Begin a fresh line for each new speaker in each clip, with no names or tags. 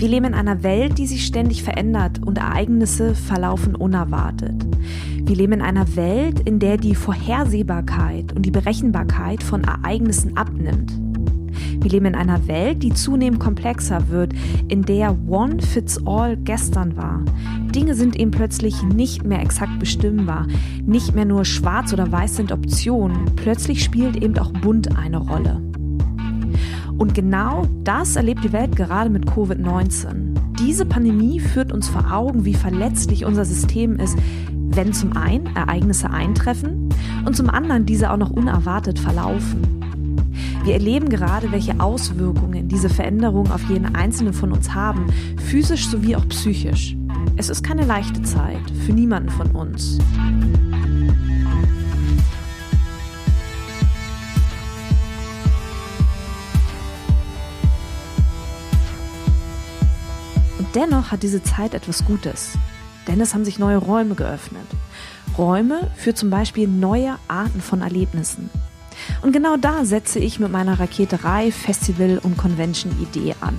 Wir leben in einer Welt, die sich ständig verändert und Ereignisse verlaufen unerwartet. Wir leben in einer Welt, in der die Vorhersehbarkeit und die Berechenbarkeit von Ereignissen abnimmt. Wir leben in einer Welt, die zunehmend komplexer wird, in der One Fits All gestern war. Dinge sind eben plötzlich nicht mehr exakt bestimmbar. Nicht mehr nur schwarz oder weiß sind Optionen. Plötzlich spielt eben auch bunt eine Rolle. Und genau das erlebt die Welt gerade mit Covid-19. Diese Pandemie führt uns vor Augen, wie verletzlich unser System ist, wenn zum einen Ereignisse eintreffen und zum anderen diese auch noch unerwartet verlaufen. Wir erleben gerade, welche Auswirkungen diese Veränderungen auf jeden einzelnen von uns haben, physisch sowie auch psychisch. Es ist keine leichte Zeit für niemanden von uns. Dennoch hat diese Zeit etwas Gutes, denn es haben sich neue Räume geöffnet. Räume für zum Beispiel neue Arten von Erlebnissen. Und genau da setze ich mit meiner Raketerei, Festival und Convention-Idee an.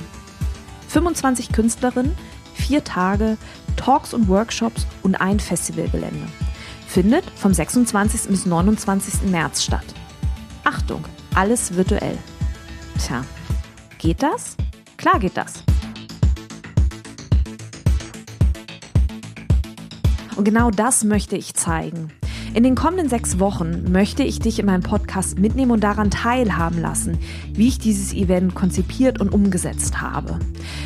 25 Künstlerinnen, vier Tage, Talks und Workshops und ein Festivalgelände. Findet vom 26. bis 29. März statt. Achtung, alles virtuell. Tja, geht das? Klar geht das. Und genau das möchte ich zeigen. In den kommenden sechs Wochen möchte ich dich in meinem Podcast mitnehmen und daran teilhaben lassen, wie ich dieses Event konzipiert und umgesetzt habe.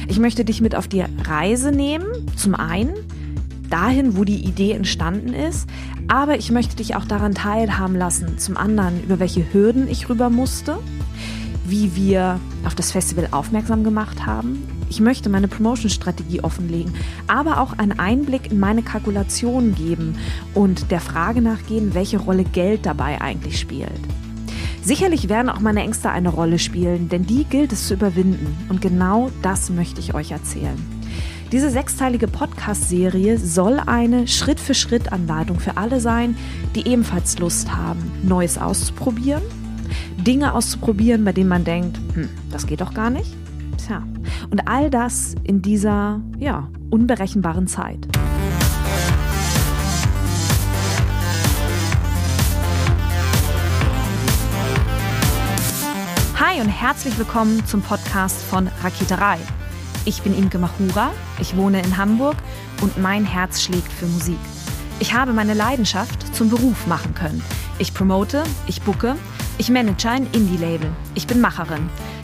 Ich möchte dich mit auf die Reise nehmen, zum einen dahin, wo die Idee entstanden ist, aber ich möchte dich auch daran teilhaben lassen, zum anderen, über welche Hürden ich rüber musste, wie wir auf das Festival aufmerksam gemacht haben ich möchte meine Promotion-Strategie offenlegen, aber auch einen Einblick in meine Kalkulationen geben und der Frage nachgehen, welche Rolle Geld dabei eigentlich spielt. Sicherlich werden auch meine Ängste eine Rolle spielen, denn die gilt es zu überwinden. Und genau das möchte ich euch erzählen. Diese sechsteilige Podcast-Serie soll eine Schritt-für-Schritt-Anleitung für alle sein, die ebenfalls Lust haben, Neues auszuprobieren, Dinge auszuprobieren, bei denen man denkt, hm, das geht doch gar nicht Tja, und all das in dieser, ja, unberechenbaren Zeit. Hi und herzlich willkommen zum Podcast von Raketerei. Ich bin Imke Machura, ich wohne in Hamburg und mein Herz schlägt für Musik. Ich habe meine Leidenschaft zum Beruf machen können. Ich promote, ich bucke, ich manage ein Indie-Label, ich bin Macherin.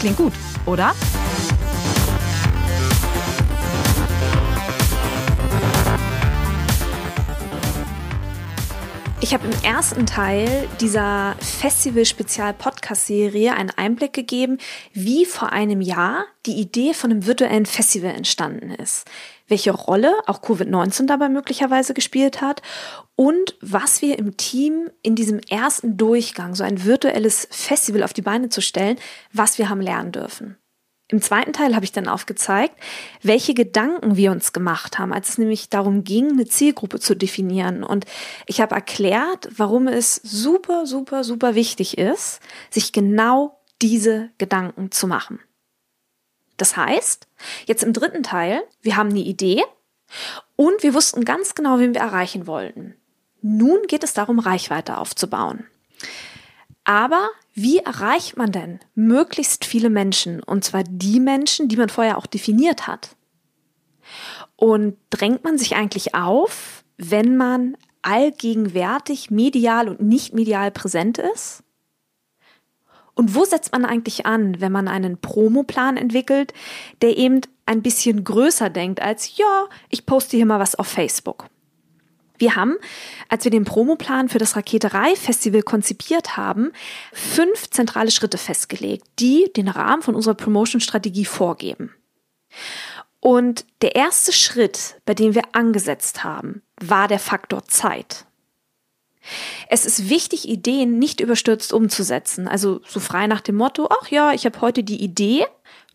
Klingt gut, oder? Ich habe im ersten Teil dieser Festival-Spezial-Podcast-Serie einen Einblick gegeben, wie vor einem Jahr die Idee von einem virtuellen Festival entstanden ist, welche Rolle auch Covid-19 dabei möglicherweise gespielt hat und was wir im Team in diesem ersten Durchgang, so ein virtuelles Festival auf die Beine zu stellen, was wir haben lernen dürfen. Im zweiten Teil habe ich dann aufgezeigt, welche Gedanken wir uns gemacht haben, als es nämlich darum ging, eine Zielgruppe zu definieren. Und ich habe erklärt, warum es super, super, super wichtig ist, sich genau diese Gedanken zu machen. Das heißt, jetzt im dritten Teil, wir haben eine Idee und wir wussten ganz genau, wen wir erreichen wollten. Nun geht es darum, Reichweite aufzubauen. Aber wie erreicht man denn möglichst viele Menschen? Und zwar die Menschen, die man vorher auch definiert hat. Und drängt man sich eigentlich auf, wenn man allgegenwärtig medial und nicht medial präsent ist? Und wo setzt man eigentlich an, wenn man einen Promoplan entwickelt, der eben ein bisschen größer denkt als, ja, ich poste hier mal was auf Facebook? Wir haben, als wir den Promoplan für das Raketerei-Festival konzipiert haben, fünf zentrale Schritte festgelegt, die den Rahmen von unserer Promotion-Strategie vorgeben. Und der erste Schritt, bei dem wir angesetzt haben, war der Faktor Zeit. Es ist wichtig, Ideen nicht überstürzt umzusetzen. Also so frei nach dem Motto, ach ja, ich habe heute die Idee,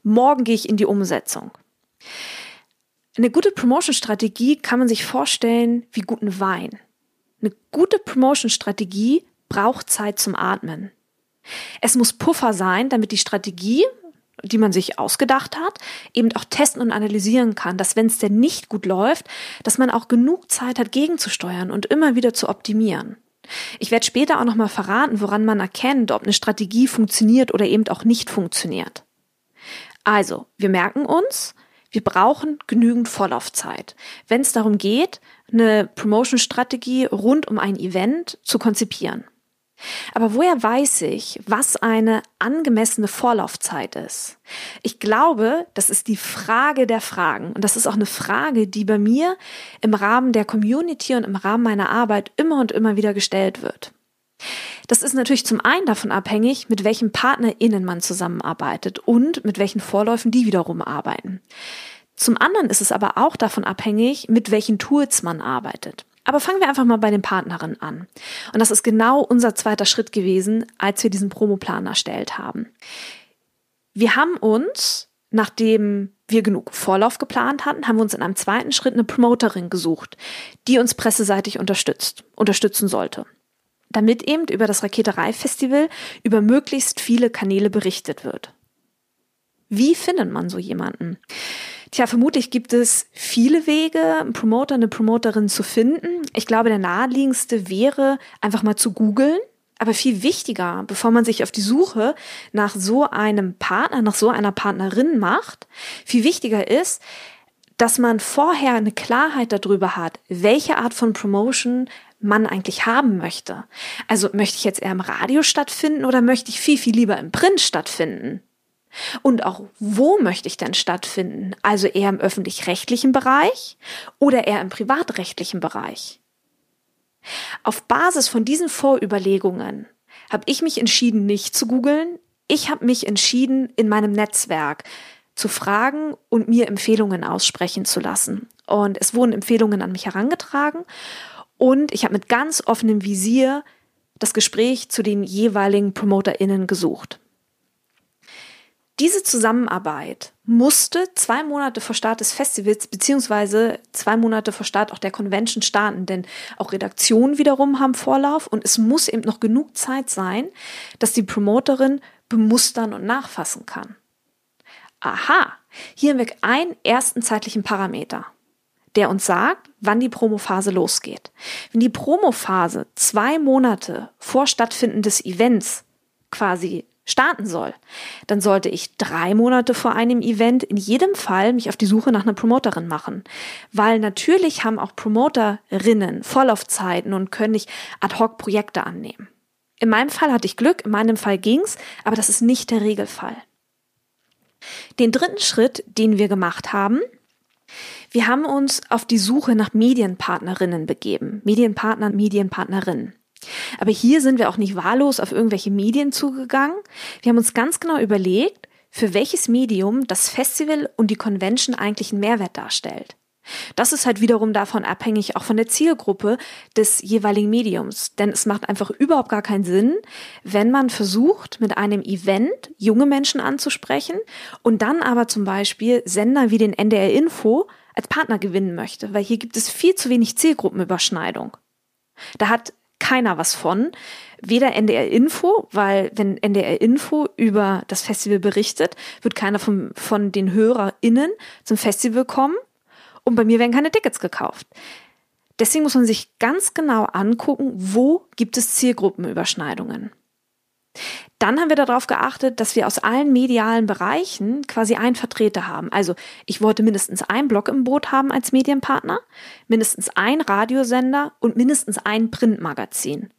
morgen gehe ich in die Umsetzung. Eine gute Promotion-Strategie kann man sich vorstellen wie guten Wein. Eine gute Promotion-Strategie braucht Zeit zum Atmen. Es muss Puffer sein, damit die Strategie, die man sich ausgedacht hat, eben auch testen und analysieren kann, dass wenn es denn nicht gut läuft, dass man auch genug Zeit hat, gegenzusteuern und immer wieder zu optimieren. Ich werde später auch nochmal verraten, woran man erkennt, ob eine Strategie funktioniert oder eben auch nicht funktioniert. Also, wir merken uns, wir brauchen genügend Vorlaufzeit, wenn es darum geht, eine Promotion-Strategie rund um ein Event zu konzipieren. Aber woher weiß ich, was eine angemessene Vorlaufzeit ist? Ich glaube, das ist die Frage der Fragen. Und das ist auch eine Frage, die bei mir im Rahmen der Community und im Rahmen meiner Arbeit immer und immer wieder gestellt wird. Das ist natürlich zum einen davon abhängig, mit welchen PartnerInnen man zusammenarbeitet und mit welchen Vorläufen die wiederum arbeiten. Zum anderen ist es aber auch davon abhängig, mit welchen Tools man arbeitet. Aber fangen wir einfach mal bei den Partnerinnen an. Und das ist genau unser zweiter Schritt gewesen, als wir diesen Promoplan erstellt haben. Wir haben uns, nachdem wir genug Vorlauf geplant hatten, haben wir uns in einem zweiten Schritt eine Promoterin gesucht, die uns presseseitig unterstützt, unterstützen sollte damit eben über das Raketerei-Festival über möglichst viele Kanäle berichtet wird. Wie findet man so jemanden? Tja, vermutlich gibt es viele Wege, einen Promoter, eine Promoterin zu finden. Ich glaube, der naheliegendste wäre, einfach mal zu googeln. Aber viel wichtiger, bevor man sich auf die Suche nach so einem Partner, nach so einer Partnerin macht, viel wichtiger ist, dass man vorher eine Klarheit darüber hat, welche Art von Promotion man eigentlich haben möchte. Also möchte ich jetzt eher im Radio stattfinden oder möchte ich viel, viel lieber im Print stattfinden? Und auch wo möchte ich denn stattfinden? Also eher im öffentlich-rechtlichen Bereich oder eher im privatrechtlichen Bereich? Auf Basis von diesen Vorüberlegungen habe ich mich entschieden, nicht zu googeln. Ich habe mich entschieden, in meinem Netzwerk zu fragen und mir Empfehlungen aussprechen zu lassen. Und es wurden Empfehlungen an mich herangetragen und ich habe mit ganz offenem Visier das Gespräch zu den jeweiligen PromoterInnen gesucht. Diese Zusammenarbeit musste zwei Monate vor Start des Festivals beziehungsweise zwei Monate vor Start auch der Convention starten, denn auch Redaktionen wiederum haben Vorlauf und es muss eben noch genug Zeit sein, dass die Promoterin bemustern und nachfassen kann. Aha, hier haben wir einen ersten zeitlichen Parameter der uns sagt, wann die Promophase losgeht. Wenn die Promophase zwei Monate vor Stattfinden des Events quasi starten soll, dann sollte ich drei Monate vor einem Event in jedem Fall mich auf die Suche nach einer Promoterin machen. Weil natürlich haben auch Promoterinnen Vorlaufzeiten und können nicht ad hoc Projekte annehmen. In meinem Fall hatte ich Glück, in meinem Fall ging's, aber das ist nicht der Regelfall. Den dritten Schritt, den wir gemacht haben, wir haben uns auf die Suche nach Medienpartnerinnen begeben. Medienpartner, Medienpartnerinnen. Aber hier sind wir auch nicht wahllos auf irgendwelche Medien zugegangen. Wir haben uns ganz genau überlegt, für welches Medium das Festival und die Convention eigentlich einen Mehrwert darstellt. Das ist halt wiederum davon abhängig, auch von der Zielgruppe des jeweiligen Mediums. Denn es macht einfach überhaupt gar keinen Sinn, wenn man versucht, mit einem Event junge Menschen anzusprechen und dann aber zum Beispiel Sender wie den NDR Info als Partner gewinnen möchte, weil hier gibt es viel zu wenig Zielgruppenüberschneidung. Da hat keiner was von. Weder NDR Info, weil wenn NDR Info über das Festival berichtet, wird keiner von, von den HörerInnen zum Festival kommen und bei mir werden keine Tickets gekauft. Deswegen muss man sich ganz genau angucken, wo gibt es Zielgruppenüberschneidungen. Dann haben wir darauf geachtet, dass wir aus allen medialen Bereichen quasi einen Vertreter haben. Also ich wollte mindestens einen Blog im Boot haben als Medienpartner, mindestens ein Radiosender und mindestens ein Printmagazin.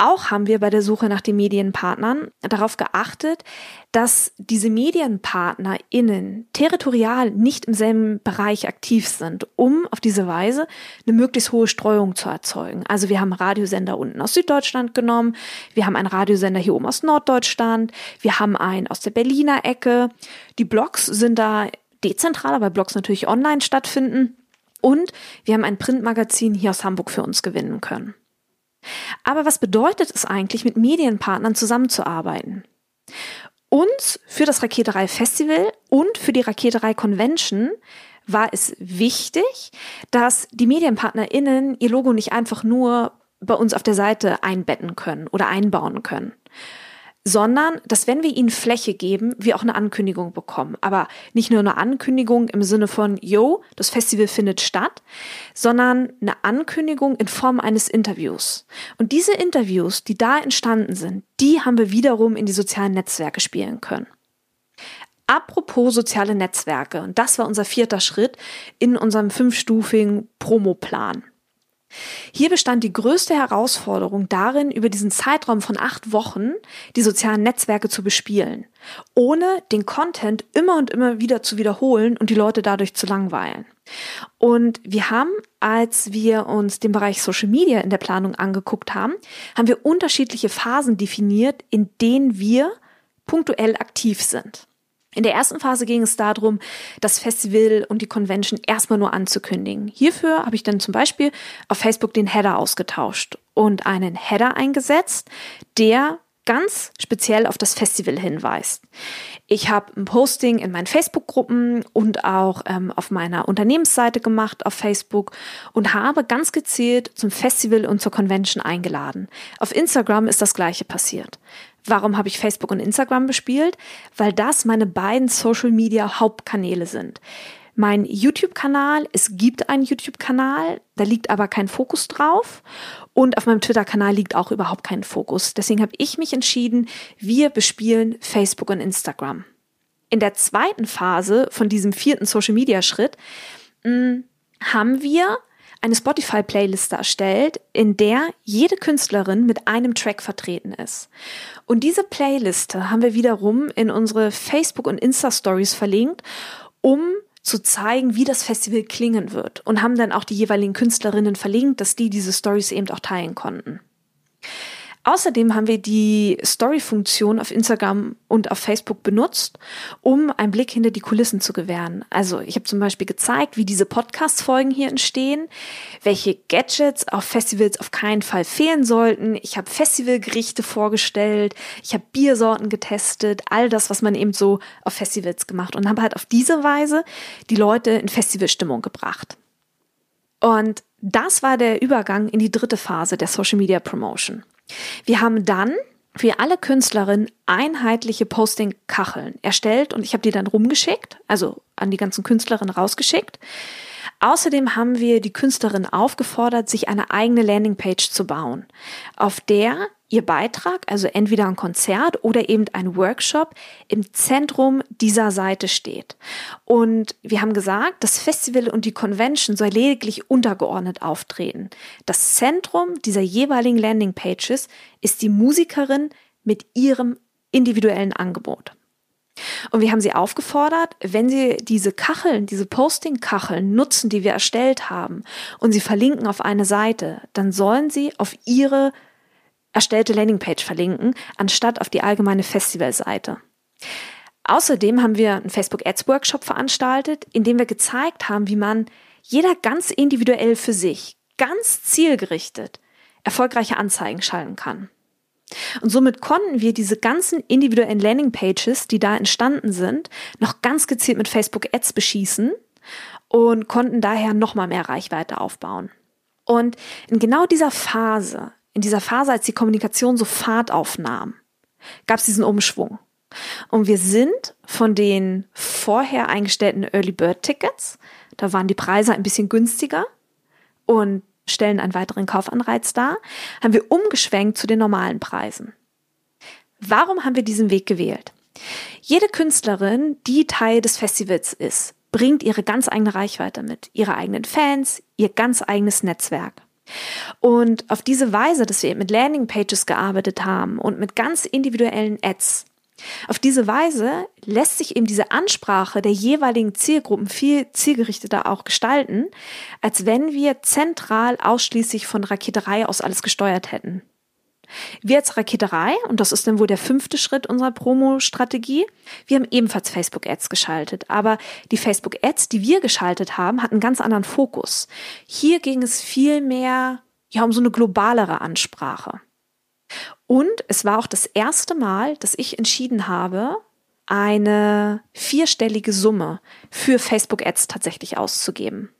Auch haben wir bei der Suche nach den Medienpartnern darauf geachtet, dass diese MedienpartnerInnen territorial nicht im selben Bereich aktiv sind, um auf diese Weise eine möglichst hohe Streuung zu erzeugen. Also wir haben Radiosender unten aus Süddeutschland genommen, wir haben einen Radiosender hier oben aus Norddeutschland, wir haben einen aus der Berliner Ecke. Die Blogs sind da dezentral, bei Blogs natürlich online stattfinden. Und wir haben ein Printmagazin hier aus Hamburg für uns gewinnen können. Aber was bedeutet es eigentlich, mit Medienpartnern zusammenzuarbeiten? Uns für das Raketerei Festival und für die Raketerei Convention war es wichtig, dass die MedienpartnerInnen ihr Logo nicht einfach nur bei uns auf der Seite einbetten können oder einbauen können, sondern dass wenn wir ihnen Fläche geben, wir auch eine Ankündigung bekommen. Aber nicht nur eine Ankündigung im Sinne von, yo, das Festival findet statt, sondern eine Ankündigung in Form eines Interviews. Und diese Interviews, die da entstanden sind, die haben wir wiederum in die sozialen Netzwerke spielen können. Apropos soziale Netzwerke, und das war unser vierter Schritt in unserem fünfstufigen Promoplan. Hier bestand die größte Herausforderung darin, über diesen Zeitraum von acht Wochen die sozialen Netzwerke zu bespielen, ohne den Content immer und immer wieder zu wiederholen und die Leute dadurch zu langweilen. Und wir haben, als wir uns den Bereich Social Media in der Planung angeguckt haben, haben wir unterschiedliche Phasen definiert, in denen wir punktuell aktiv sind. In der ersten Phase ging es darum, das Festival und die Convention erstmal nur anzukündigen. Hierfür habe ich dann zum Beispiel auf Facebook den Header ausgetauscht und einen Header eingesetzt, der ganz speziell auf das Festival hinweist. Ich habe ein Posting in meinen Facebook-Gruppen und auch ähm, auf meiner Unternehmensseite gemacht auf Facebook und habe ganz gezielt zum Festival und zur Convention eingeladen. Auf Instagram ist das gleiche passiert. Warum habe ich Facebook und Instagram bespielt? Weil das meine beiden Social Media Hauptkanäle sind. Mein YouTube-Kanal, es gibt einen YouTube-Kanal, da liegt aber kein Fokus drauf. Und auf meinem Twitter-Kanal liegt auch überhaupt kein Fokus. Deswegen habe ich mich entschieden, wir bespielen Facebook und Instagram. In der zweiten Phase von diesem vierten Social-Media-Schritt hm, haben wir eine Spotify-Playliste erstellt, in der jede Künstlerin mit einem Track vertreten ist. Und diese Playliste haben wir wiederum in unsere Facebook- und Insta-Stories verlinkt, um zu zeigen, wie das Festival klingen wird und haben dann auch die jeweiligen Künstlerinnen verlinkt, dass die diese Stories eben auch teilen konnten. Außerdem haben wir die Story-Funktion auf Instagram und auf Facebook benutzt, um einen Blick hinter die Kulissen zu gewähren. Also ich habe zum Beispiel gezeigt, wie diese Podcast-Folgen hier entstehen, welche Gadgets auf Festivals auf keinen Fall fehlen sollten. Ich habe Festivalgerichte vorgestellt, ich habe Biersorten getestet, all das, was man eben so auf Festivals gemacht und habe halt auf diese Weise die Leute in Festivalstimmung gebracht. Und das war der Übergang in die dritte Phase der Social Media Promotion. Wir haben dann für alle Künstlerinnen einheitliche Posting-Kacheln erstellt und ich habe die dann rumgeschickt, also an die ganzen Künstlerinnen rausgeschickt. Außerdem haben wir die Künstlerin aufgefordert, sich eine eigene Landingpage zu bauen, auf der ihr Beitrag, also entweder ein Konzert oder eben ein Workshop, im Zentrum dieser Seite steht. Und wir haben gesagt, das Festival und die Convention soll lediglich untergeordnet auftreten. Das Zentrum dieser jeweiligen Landingpages ist die Musikerin mit ihrem individuellen Angebot. Und wir haben sie aufgefordert, wenn sie diese Kacheln, diese Posting-Kacheln nutzen, die wir erstellt haben, und sie verlinken auf eine Seite, dann sollen sie auf ihre erstellte Landingpage verlinken, anstatt auf die allgemeine Festivalseite. Außerdem haben wir einen Facebook Ads Workshop veranstaltet, in dem wir gezeigt haben, wie man jeder ganz individuell für sich, ganz zielgerichtet erfolgreiche Anzeigen schalten kann. Und somit konnten wir diese ganzen individuellen Landingpages, die da entstanden sind, noch ganz gezielt mit Facebook Ads beschießen und konnten daher nochmal mehr Reichweite aufbauen. Und in genau dieser Phase, in dieser Phase, als die Kommunikation so Fahrt aufnahm, gab es diesen Umschwung. Und wir sind von den vorher eingestellten Early Bird Tickets, da waren die Preise ein bisschen günstiger und stellen einen weiteren Kaufanreiz dar, haben wir umgeschwenkt zu den normalen Preisen. Warum haben wir diesen Weg gewählt? Jede Künstlerin, die Teil des Festivals ist, bringt ihre ganz eigene Reichweite mit, ihre eigenen Fans, ihr ganz eigenes Netzwerk. Und auf diese Weise, dass wir mit Landingpages gearbeitet haben und mit ganz individuellen Ads, auf diese Weise lässt sich eben diese Ansprache der jeweiligen Zielgruppen viel zielgerichteter auch gestalten, als wenn wir zentral ausschließlich von Raketerei aus alles gesteuert hätten. Wir als Raketerei, und das ist dann wohl der fünfte Schritt unserer Promo-Strategie, wir haben ebenfalls Facebook-Ads geschaltet. Aber die Facebook-Ads, die wir geschaltet haben, hatten einen ganz anderen Fokus. Hier ging es viel mehr ja, um so eine globalere Ansprache. Und es war auch das erste Mal, dass ich entschieden habe, eine vierstellige Summe für Facebook Ads tatsächlich auszugeben.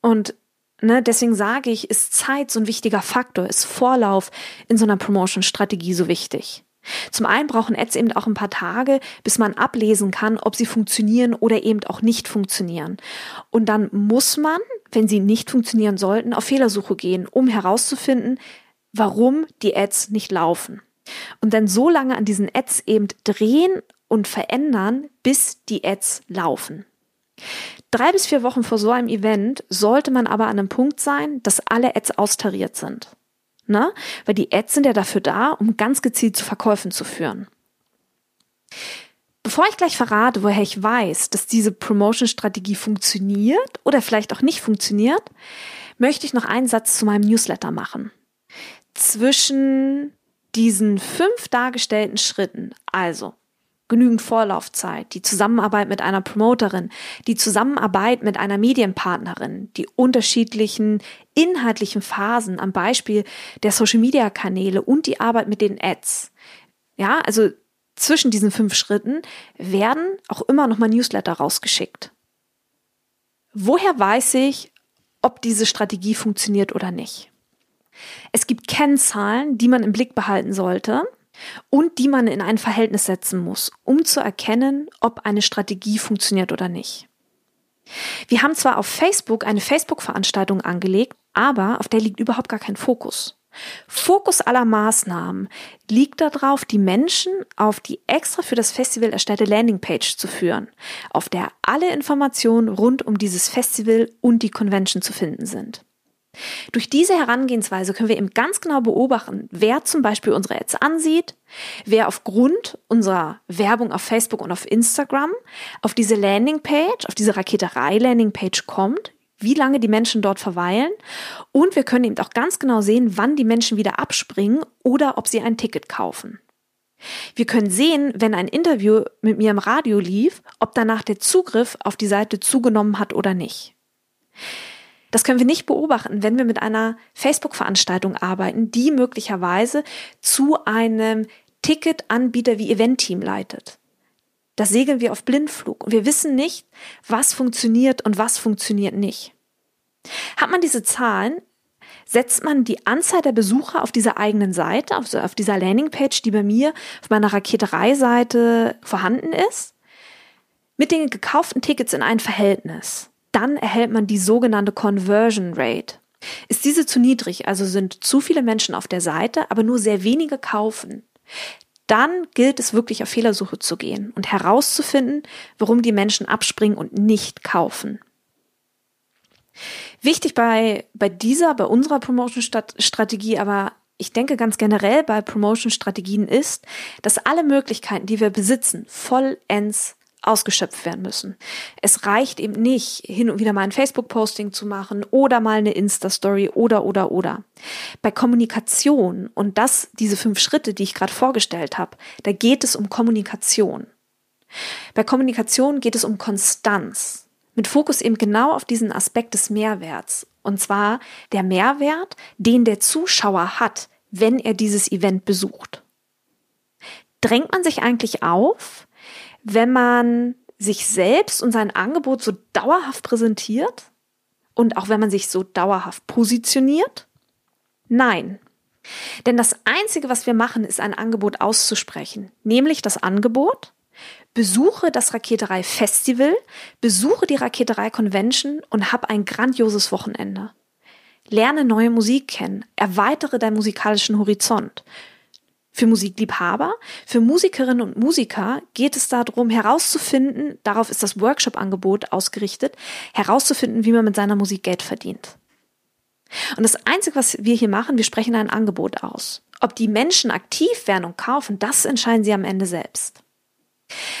Und ne, deswegen sage ich, ist Zeit so ein wichtiger Faktor, ist Vorlauf in so einer Promotion-Strategie so wichtig. Zum einen brauchen Ads eben auch ein paar Tage, bis man ablesen kann, ob sie funktionieren oder eben auch nicht funktionieren. Und dann muss man, wenn sie nicht funktionieren sollten, auf Fehlersuche gehen, um herauszufinden, warum die Ads nicht laufen. Und dann so lange an diesen Ads eben drehen und verändern, bis die Ads laufen. Drei bis vier Wochen vor so einem Event sollte man aber an einem Punkt sein, dass alle Ads austariert sind. Ne? Weil die Ads sind ja dafür da, um ganz gezielt zu Verkäufen zu führen. Bevor ich gleich verrate, woher ich weiß, dass diese Promotion-Strategie funktioniert oder vielleicht auch nicht funktioniert, möchte ich noch einen Satz zu meinem Newsletter machen. Zwischen diesen fünf dargestellten Schritten, also genügend Vorlaufzeit, die Zusammenarbeit mit einer Promoterin, die Zusammenarbeit mit einer Medienpartnerin, die unterschiedlichen inhaltlichen Phasen am Beispiel der Social-Media-Kanäle und die Arbeit mit den Ads. Ja, also zwischen diesen fünf Schritten werden auch immer noch mal Newsletter rausgeschickt. Woher weiß ich, ob diese Strategie funktioniert oder nicht? Es gibt Kennzahlen, die man im Blick behalten sollte und die man in ein Verhältnis setzen muss, um zu erkennen, ob eine Strategie funktioniert oder nicht. Wir haben zwar auf Facebook eine Facebook-Veranstaltung angelegt, aber auf der liegt überhaupt gar kein Fokus. Fokus aller Maßnahmen liegt darauf, die Menschen auf die extra für das Festival erstellte Landingpage zu führen, auf der alle Informationen rund um dieses Festival und die Convention zu finden sind. Durch diese Herangehensweise können wir eben ganz genau beobachten, wer zum Beispiel unsere Ads ansieht, wer aufgrund unserer Werbung auf Facebook und auf Instagram auf diese Landingpage, auf diese Raketerei-Landingpage kommt, wie lange die Menschen dort verweilen und wir können eben auch ganz genau sehen, wann die Menschen wieder abspringen oder ob sie ein Ticket kaufen. Wir können sehen, wenn ein Interview mit mir im Radio lief, ob danach der Zugriff auf die Seite zugenommen hat oder nicht. Das können wir nicht beobachten, wenn wir mit einer Facebook-Veranstaltung arbeiten, die möglicherweise zu einem Ticketanbieter wie Event-Team leitet. Da segeln wir auf Blindflug und wir wissen nicht, was funktioniert und was funktioniert nicht. Hat man diese Zahlen, setzt man die Anzahl der Besucher auf dieser eigenen Seite, also auf dieser Landingpage, die bei mir auf meiner Raketerei-Seite vorhanden ist, mit den gekauften Tickets in ein Verhältnis dann erhält man die sogenannte Conversion Rate. Ist diese zu niedrig, also sind zu viele Menschen auf der Seite, aber nur sehr wenige kaufen, dann gilt es wirklich auf Fehlersuche zu gehen und herauszufinden, warum die Menschen abspringen und nicht kaufen. Wichtig bei, bei dieser, bei unserer Promotion-Strategie, aber ich denke ganz generell bei Promotion-Strategien ist, dass alle Möglichkeiten, die wir besitzen, vollends ausgeschöpft werden müssen. Es reicht eben nicht, hin und wieder mal ein Facebook-Posting zu machen oder mal eine Insta-Story oder, oder, oder. Bei Kommunikation und das, diese fünf Schritte, die ich gerade vorgestellt habe, da geht es um Kommunikation. Bei Kommunikation geht es um Konstanz. Mit Fokus eben genau auf diesen Aspekt des Mehrwerts. Und zwar der Mehrwert, den der Zuschauer hat, wenn er dieses Event besucht. Drängt man sich eigentlich auf, wenn man sich selbst und sein Angebot so dauerhaft präsentiert und auch wenn man sich so dauerhaft positioniert? Nein. Denn das Einzige, was wir machen, ist ein Angebot auszusprechen, nämlich das Angebot, besuche das Raketerei Festival, besuche die Raketerei Convention und hab ein grandioses Wochenende. Lerne neue Musik kennen, erweitere deinen musikalischen Horizont, für Musikliebhaber, für Musikerinnen und Musiker geht es darum, herauszufinden, darauf ist das Workshop-Angebot ausgerichtet, herauszufinden, wie man mit seiner Musik Geld verdient. Und das Einzige, was wir hier machen, wir sprechen ein Angebot aus. Ob die Menschen aktiv werden und kaufen, das entscheiden sie am Ende selbst.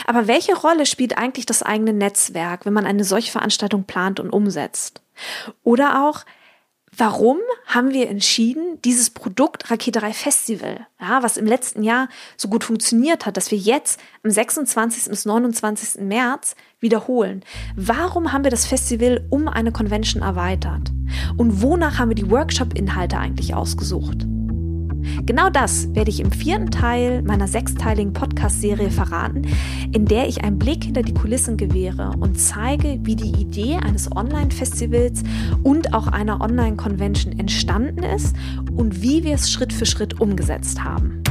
Aber welche Rolle spielt eigentlich das eigene Netzwerk, wenn man eine solche Veranstaltung plant und umsetzt? Oder auch, Warum haben wir entschieden, dieses Produkt Raketerei Festival, ja, was im letzten Jahr so gut funktioniert hat, dass wir jetzt am 26. bis 29. März wiederholen? Warum haben wir das Festival um eine Convention erweitert? Und wonach haben wir die Workshop-Inhalte eigentlich ausgesucht? Genau das werde ich im vierten Teil meiner sechsteiligen Podcast-Serie verraten, in der ich einen Blick hinter die Kulissen gewähre und zeige, wie die Idee eines Online-Festivals und auch einer Online-Convention entstanden ist und wie wir es Schritt für Schritt umgesetzt haben.